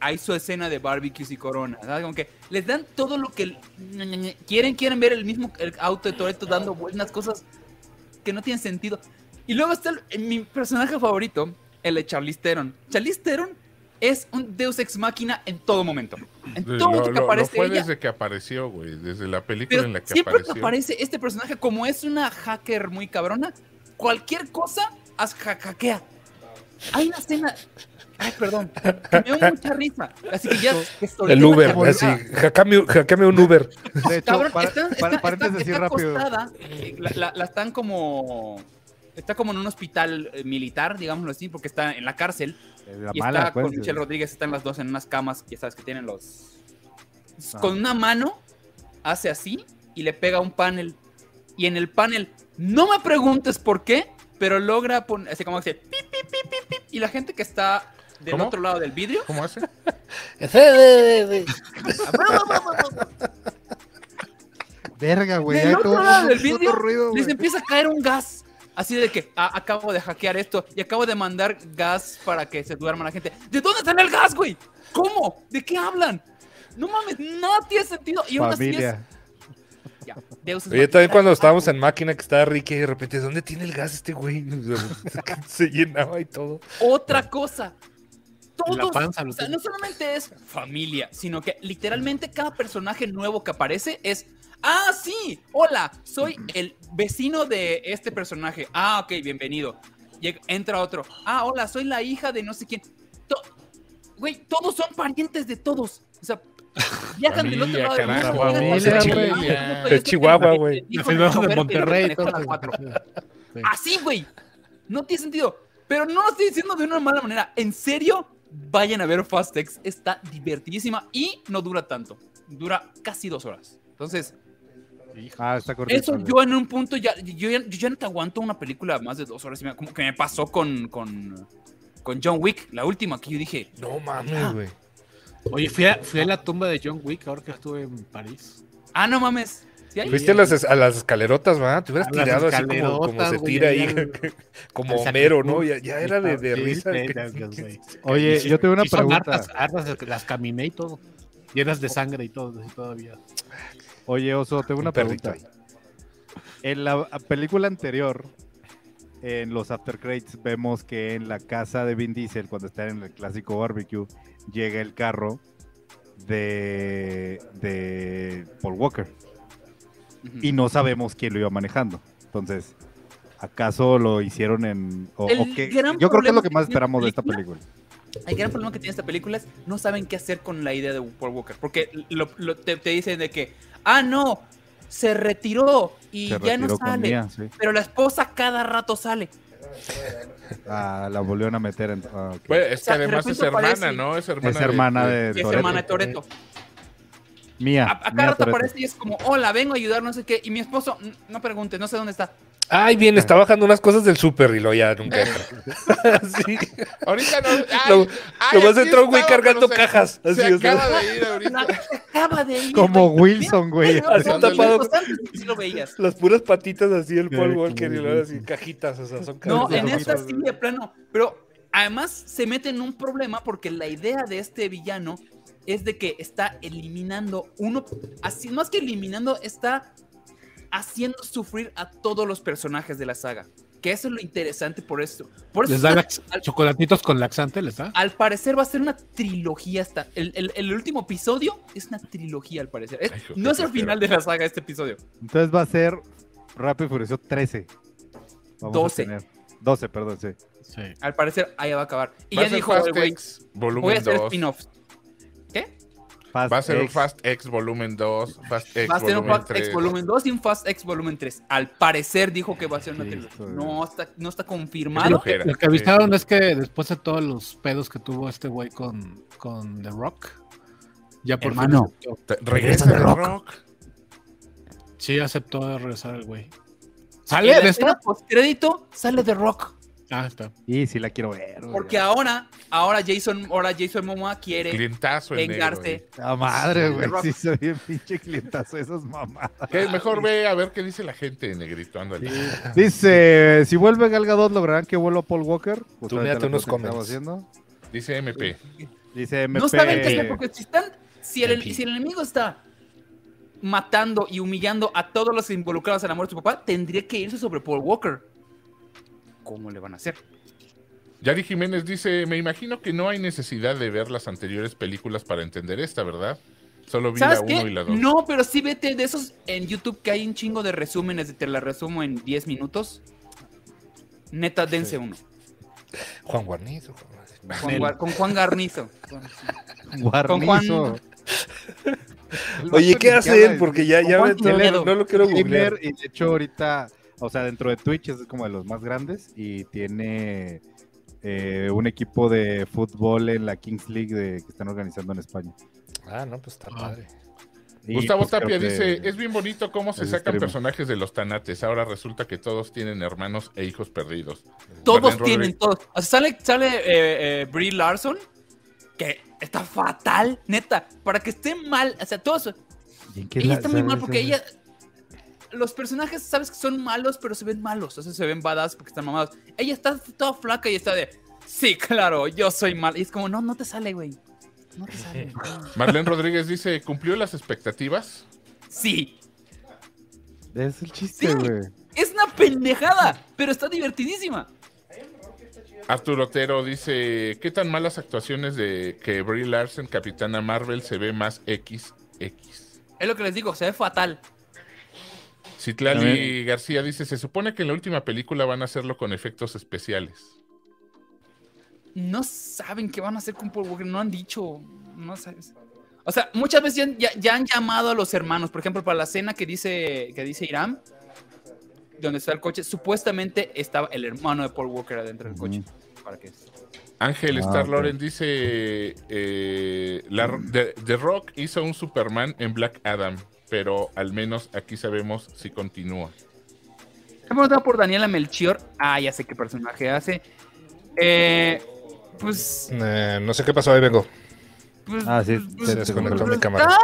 Hay su escena de barbecues y coronas. ¿sabes? Como que les dan todo lo que quieren, quieren ver el mismo el auto de Toretto dando buenas cosas que no tienen sentido. Y luego está el- mi personaje favorito, el de Charlize Theron. Charlize Theron es un Deus ex máquina en todo momento. En todo Lo, momento que lo- lo aparece fue ella. desde que apareció, güey, desde la película Pero en la que siempre apareció. que aparece este personaje, como es una hacker muy cabrona, cualquier cosa hackea. Hay una escena. Ay, perdón. que Me dio mucha risa. Así que ya. que solté El Uber, así. Hackeame un Uber. De hecho, Cabrón, para- está, para- está- paréntesis está- así está rápido. acostada, eh, la, la- la están como. Está como en un hospital eh, militar, digámoslo así, porque está en la cárcel. La y mala, está pues, con Michelle Rodríguez, están las dos en unas camas, ya sabes que tienen los. Con una mano hace así y le pega un panel. Y en el panel, no me preguntes por qué, pero logra poner, así como hace pip, pip, pip, pip, pip, y la gente que está del ¿Cómo? otro lado del vidrio, ¿Cómo hace? Verga, güey. del otro lado del vidrio ruido, les empieza a caer un gas. Así de que "Ah, acabo de hackear esto y acabo de mandar gas para que se duerma la gente. ¿De dónde sale el gas, güey? ¿Cómo? ¿De qué hablan? No mames, nada tiene sentido. Y aún así es. Familia. Ya, Deus Oye, también cuando estábamos en máquina que estaba Ricky y de repente, ¿dónde tiene el gas este güey? Se llenaba y todo. Otra cosa. En la Todos, panza o sea, no solamente es familia, sino que literalmente cada personaje nuevo que aparece es, ah, sí, hola, soy el vecino de este personaje. Ah, ok, bienvenido. Llega- entra otro. Ah, hola, soy la hija de no sé quién. To- Güey, todos son parientes de todos. O sea, viajan del otro lado yo soy De Chihuahua, güey. de Monterrey. Así, güey. No tiene sentido. Pero no lo estoy diciendo de una mala manera. En serio, vayan a ver Fastex. Está divertidísima y no dura tanto. Dura casi dos horas. Entonces, Ah, está eso yo en un punto ya yo, ya, yo ya no te aguanto una película más de dos horas. y me- Como que me pasó con, con, con John Wick, la última que yo dije. No mames, güey. Oye, fui a, fui a la tumba de John Wick ahora que estuve en París. Ah, no mames. ¿Sí hay? Fuiste a las, a las escalerotas, ¿va? Te hubieras tirado así como, como se tira ahí como Homero, ¿no? Ya, ya era de, risa. que-. Oye, yo tengo una pregunta. hartas, hartas, las caminé y todo. Llenas de sangre y todo, así todavía. Oye, Oso, tengo una Un pregunta. En la película anterior, en los after credits, vemos que en la casa de Vin Diesel, cuando está en el clásico barbecue, llega el carro de, de Paul Walker. Y no sabemos quién lo iba manejando. Entonces, ¿acaso lo hicieron en... o- El o qué? gran Yo creo que es lo que más esperamos de esta película. El gran problema que tiene esta película es no saben qué hacer con la idea de Paul Walker. Porque lo- lo- te, te dicen de que, ah, no, se retiró y Se ya no retiró sale. Sí. Pero la esposa cada rato sale. Ah, la volvieron a meter en... ah, ok. Pues, es que sea, de además es hermana, aparece- ¿no? Es hermana, es hermana de, Que es hermana de Toreto. Mía. A, a cada rato aparece y es como, hola, vengo a ayudar, no sé qué. Y mi esposo, "Mm, no preguntes, no sé dónde está. Ay, bien, está bajando unas cosas del súper y lo ya nunca entra. sí. Ahorita no. Lo- ay, nomás aquí entró un güey cargando se- cajas, Se, así, o sea. acaba de ir ahorita. Acaba de ir. Como. Wilson, güey. Así tapado. lo sí lo veías. Las puras patitas así, el Paul Walker y luego así, cajitas, o sea, son No, cajitas en esta sí, de plano. Pero además se mete en un problema porque la idea de este villano es de que está eliminando uno, así más que eliminando, está haciendo sufrir a todos los personajes de la saga. Que eso es lo interesante por esto. Por eso Les da al, chocolatitos con laxante, ¿les da? al parecer va a ser una trilogía hasta el, el- el último episodio es una trilogía al parecer. Es- Ay, hijo, no es el final de la saga este episodio. Entonces va a ser Rápido y Furioso 13. Vamos a 12. tener- 12, perdón, sí. Sí. Al parecer ahí va a acabar. Y ya dijo güey, voy a volumen hacer 2. spin-offs. Fast Va a ser un X. Fast X volumen 2, Fast X Va a ser un volumen Fast 3. X volumen 2 y un Fast X volumen 3. Al parecer dijo que va a ser una Sí, trilogía. No está, no está confirmado. flojera. Lo que avisaron es que después de todos los pedos que tuvo este güey con, con The Rock, ya por Hermano. fin Regresa de rock. Sí, aceptó regresar el güey. ¿Sale de esta? postcrédito sale The Rock. Ah, está. Y sí la quiero ver. güey. Porque ahora, ahora Jason, ahora Jason Momoa quiere Clientazo vengarse. La madre, güey. Sí, soy bien pinche clientazo esas mamadas. güey. ¿Qué? Mejor ve a ver qué dice la gente, negrito. Ándale. Dice, si vuelve Gal Gadot, ¿lograrán que vuelva Paul Walker? Justamente mírate unos comments. haciendo. Dice MP. Dice MP. No saben qué hacer porque si están, si el, si el enemigo está matando y humillando a todos los involucrados en la muerte de su papá, tendría que irse sobre Paul Walker. ¿Cómo le van a hacer? Yari Jiménez dice, me imagino que no hay necesidad de ver las anteriores películas para entender esta, ¿verdad? Solo vi la ¿Sabes 1 qué? y la 2. No, pero sí vete de esos en YouTube que hay un chingo de resúmenes, te la resumo en 10 minutos. Neta, dense uno. Juan Guarnizo. Juan- Juan Guar- con Juan Garnizo. Guarnizo. El Oye, ¿qué hace él? Porque ya, ya Juan me- no, no lo quiero googlear. y de hecho ahorita, o sea, dentro de Twitch es como de los más grandes y tiene eh, un equipo de fútbol en la Kings League de, que están organizando en España. Ah, no, pues está Ah. padre. Y, Gustavo pues, Tapia dice, es bien bonito cómo se sacan extremo. personajes de los tanates. Ahora resulta que todos tienen hermanos e hijos perdidos. Todos Marlene tienen, Rodríguez. todos. O sea, sale sale eh, eh, Brie Larson, que está fatal, neta. Para que esté mal, o sea, todos. ¿Y en qué Ella la- está muy mal porque ella. Los personajes, sabes que son malos, pero se ven malos. O sea, se ven badass porque están mamados. Ella está toda flaca y está de. Sí, claro, yo soy mal. Y es como, no, no te sale, güey. No te sale. Marlene Rodríguez dice, ¿cumplió las expectativas? Sí, Es el chiste, Sí. güey. es una pendejada, pero está divertidísima. Arturo Otero dice, ¿qué tan malas actuaciones de que Brie Larson, Capitana Marvel, se ve más XX? Es lo que les digo, se ve fatal. Citlali También- García dice, se supone que en la última película van a hacerlo con efectos especiales. no saben qué van a hacer con Paul Walker, no han dicho, no sabes. O sea, muchas veces ya, ya- ya han llamado a los hermanos, por ejemplo, para la escena que dice, que dice Irán, donde está el coche, supuestamente estaba el hermano de Paul Walker adentro del coche. Para Ángel Ah, Star ok. Loren dice, eh, la, The, The Rock hizo un Superman en Black Adam, pero al menos aquí sabemos si continúa. Me preguntaba por Daniela Melchior. Ah, ya sé qué personaje hace. Eh, pues, Eh, no sé qué pasó, ahí vengo. pues, Ah, sí, pues, se desconectó pues, mi cámara. está.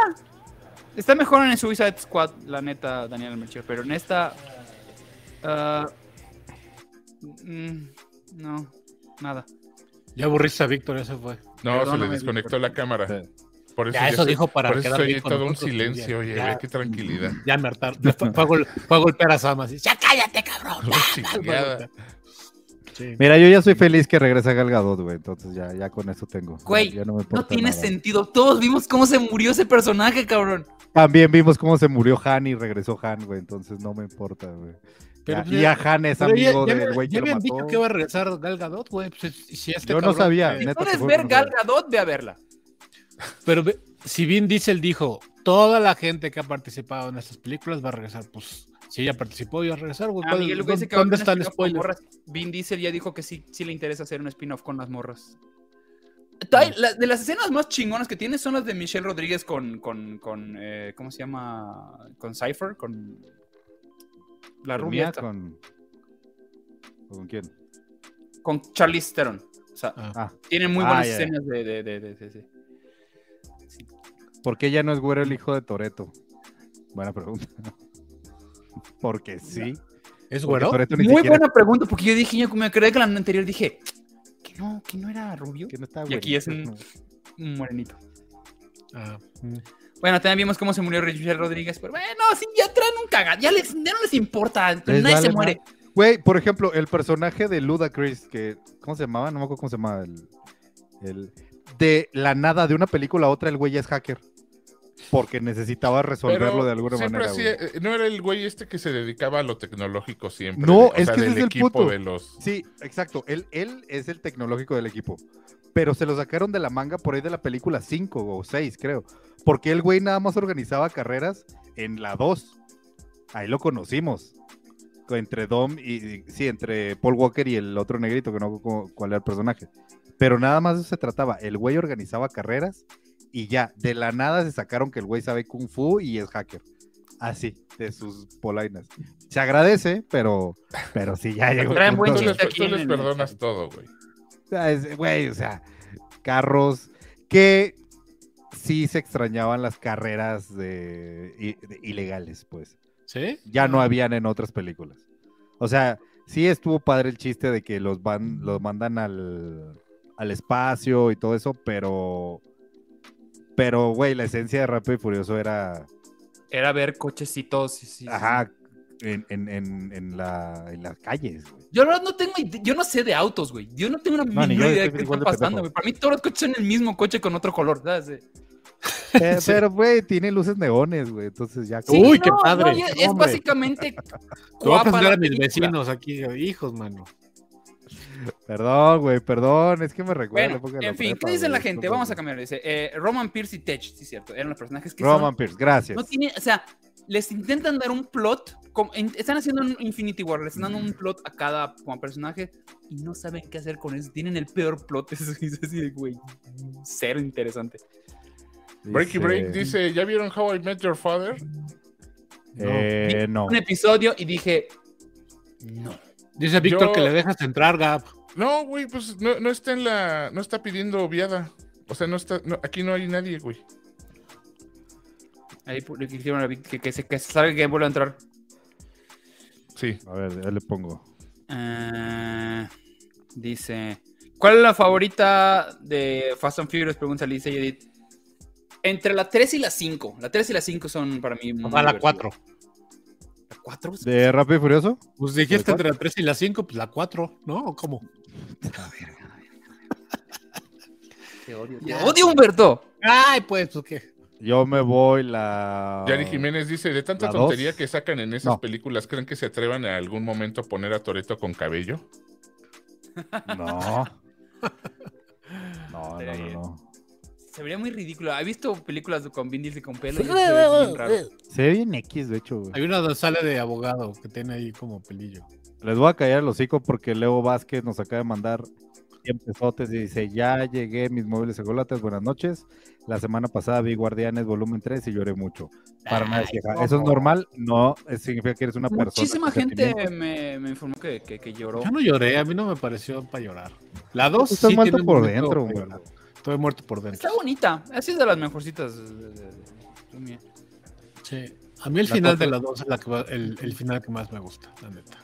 Está mejor en el Suicide Squad, la neta, Daniel Melchior, pero en esta. ah, mm, no, nada. Ya aburriste a Víctor, ese fue. No, se le desconectó la cámara. Sí. Por eso Ya, eso dijo para por eso quedar bien con todo un silencio, ya. oye, Ya. qué tranquilidad. Ya me hartaron. Fue, fue a gol- a golpear a Sam así. ¡Ya cállate, cabrón! Sí. Mira, yo ya soy feliz que regrese Gal Gadot, güey. Entonces ya, ya con eso tengo. Ya- Güey, ya no, me No tiene nada. sentido. Todos vimos cómo se murió ese personaje, cabrón. También vimos cómo se murió Han y regresó Han, güey. Entonces no me importa, güey. Pero Ya- pues y ya- ya Han es ya, amigo ya del güey ya que lo habían dicho que iba a regresar Gal Gadot, güey. Pues, si este Yo no sabía, eh, neta, puedes ver Gal. Gadot, ve a verla. Pero si Vin Diesel dijo, toda la gente que ha participado en estas películas va a regresar, pues si ella participó, iba a regresar, güey. Ah, ¿Cuál- Miguel ¿Dónde, que va a haber dónde un está el spin-off con spoiler? morras. Vin Diesel ya dijo que sí, sí le interesa hacer un spin-off con las morras. La- de las escenas más chingonas que tiene son las de Michelle Rodríguez con, con, con eh, ¿cómo se llama? Con Cypher, con la ¿Con rubia. ¿Con... ¿Con quién? con Charlize Theron. O sea, Ah. Tiene muy Ah, buenas escenas de, de, de, de- de- de- ¿Por qué ya no es güero el hijo de Toreto? Buena pregunta. Porque sí. ¿Es güero? Muy siquiera- buena pregunta, porque yo dije, yo me acordé que la anterior dije, que no, que no era rubio. que no está Y aquí es un- ¿no? Un morenito. Ah, mm. Bueno, también vimos cómo se murió Michelle Rodríguez, pero bueno, sí, ya traen un cagado, ya, les, ya no les importa, Les nadie vale se muere. Güey, por ejemplo, el personaje de Ludacris, que. ¿Cómo se llamaba? No me acuerdo cómo se llamaba. El, el- de la nada, de una película a otra, el güey ya es hacker. Porque necesitaba resolverlo Pero de alguna manera. eh, no era el güey este que se dedicaba a lo tecnológico siempre. No, o es sea, que ese es el equipo punto. de los. Sí, exacto. Él, él es el tecnológico del equipo. Pero se lo sacaron de la manga por ahí de la película 5 o 6, creo. Porque el güey nada más organizaba carreras en la 2. Ahí lo conocimos. Entre Dom y. Sí, entre Paul Walker y el otro negrito, que no cuál era el personaje. Pero nada más de eso se trataba. El güey organizaba carreras y ya. De la nada se sacaron que el güey sabe Kung Fu y es hacker. Así, de sus polainas. Se agradece, pero. Pero sí, ya llegó. Traen buen chiste aquí tú les el- perdonas todo, güey. o sea, es- güey, o sea, carros que sí se extrañaban las carreras de ilegales, pues. ¿Sí? Ya no habían en otras películas. O sea, sí estuvo padre el chiste de que los van, los mandan al, al espacio y todo eso, pero, pero, güey, la esencia de Rápido y Furioso era, Era ver cochecitos. sí, sí, ajá, en, en, en, en la, en las calles, güey. Yo no tengo, yo no sé de autos, güey. Yo no tengo una No, ni mínima idea de qué está de pasando, güey. Para mí todos los coches son el mismo coche con otro color, ¿sabes? Pero, pero, güey, tiene luces neones, güey, entonces ya... Sí, Uy, qué padre. no, es, básicamente. Te voy a presentar a mis vecinos aquí, hijos, mano. Perdón, güey, perdón, es que me recuerda. la Bueno, en fin, prepa, ¿qué dice la gente? Vamos a cambiar. Dice eh, Roman Pierce y Tech, sí, cierto. Eran los personajes que Roman son- Pierce, gracias. No tiene, o sea, les intentan dar un plot. como- en- están haciendo un Infinity War, les están dando un plot a cada como personaje y no saben qué hacer con eso. Tienen el peor plot. Es así de, güey, cero interesante. Breaky Break dice: ¿Ya vieron How I Met Your Father? Eh, no. Un episodio y dije, no. Dice Víctor Yo- que le dejas entrar, Gab. No, güey, pues no, no está en la. No está pidiendo viada. O sea, no está. no, aquí no hay nadie, güey. Ahí dijeron a que, que, se, que se salga que vuelva a entrar. Sí. A ver, ya le pongo. Ah, dice, ¿cuál es la favorita de Fast and Furious? Pregunta Lisa y Edith. Entre la 3 y la 5. La 3 y la 5 son para mí muy A la divertidas. 4. ¿La 4? ¿De Rápido y Furioso? Pues dijiste ¿De entre la 3 y la 5, pues la 4, ¿no? ¿O cómo? Te odio. Te odio, Humberto. Ay, pues, pues qué. Yo me voy la. Yari Jiménez dice: De tanta ¿La tontería dos? que sacan en esas No. películas, ¿creen que se atrevan a algún momento a poner a Toreto con cabello? No. No, no, no, no. Se vería muy ridículo. ¿He visto películas con Vin Diesel con pelo? y se ve bien raro. Se ve bien X, de hecho, güey. Hay una donde sale de abogado que tiene ahí como pelillo. Les voy a callar el hocico porque Leo Vázquez nos acaba de mandar 100 pesotes y dice: Ya llegué, mis móviles chocolates, buenas noches. La semana pasada vi Guardianes volumen 3 y lloré mucho. Para nada es Ay, queja. ¿Eso es normal? No, significa que eres una persona. Muchísima gente me, me informó que, que, que lloró. Yo no lloré, a mí no me pareció para llorar. La 2 Tú estás sí muerto tiene por dentro, güey. Estoy muerto por dentro. Está bonita. Así es de las mejorcitas. Sí. A mí el La final de la 2 es la que el, el final que más me gusta, la neta.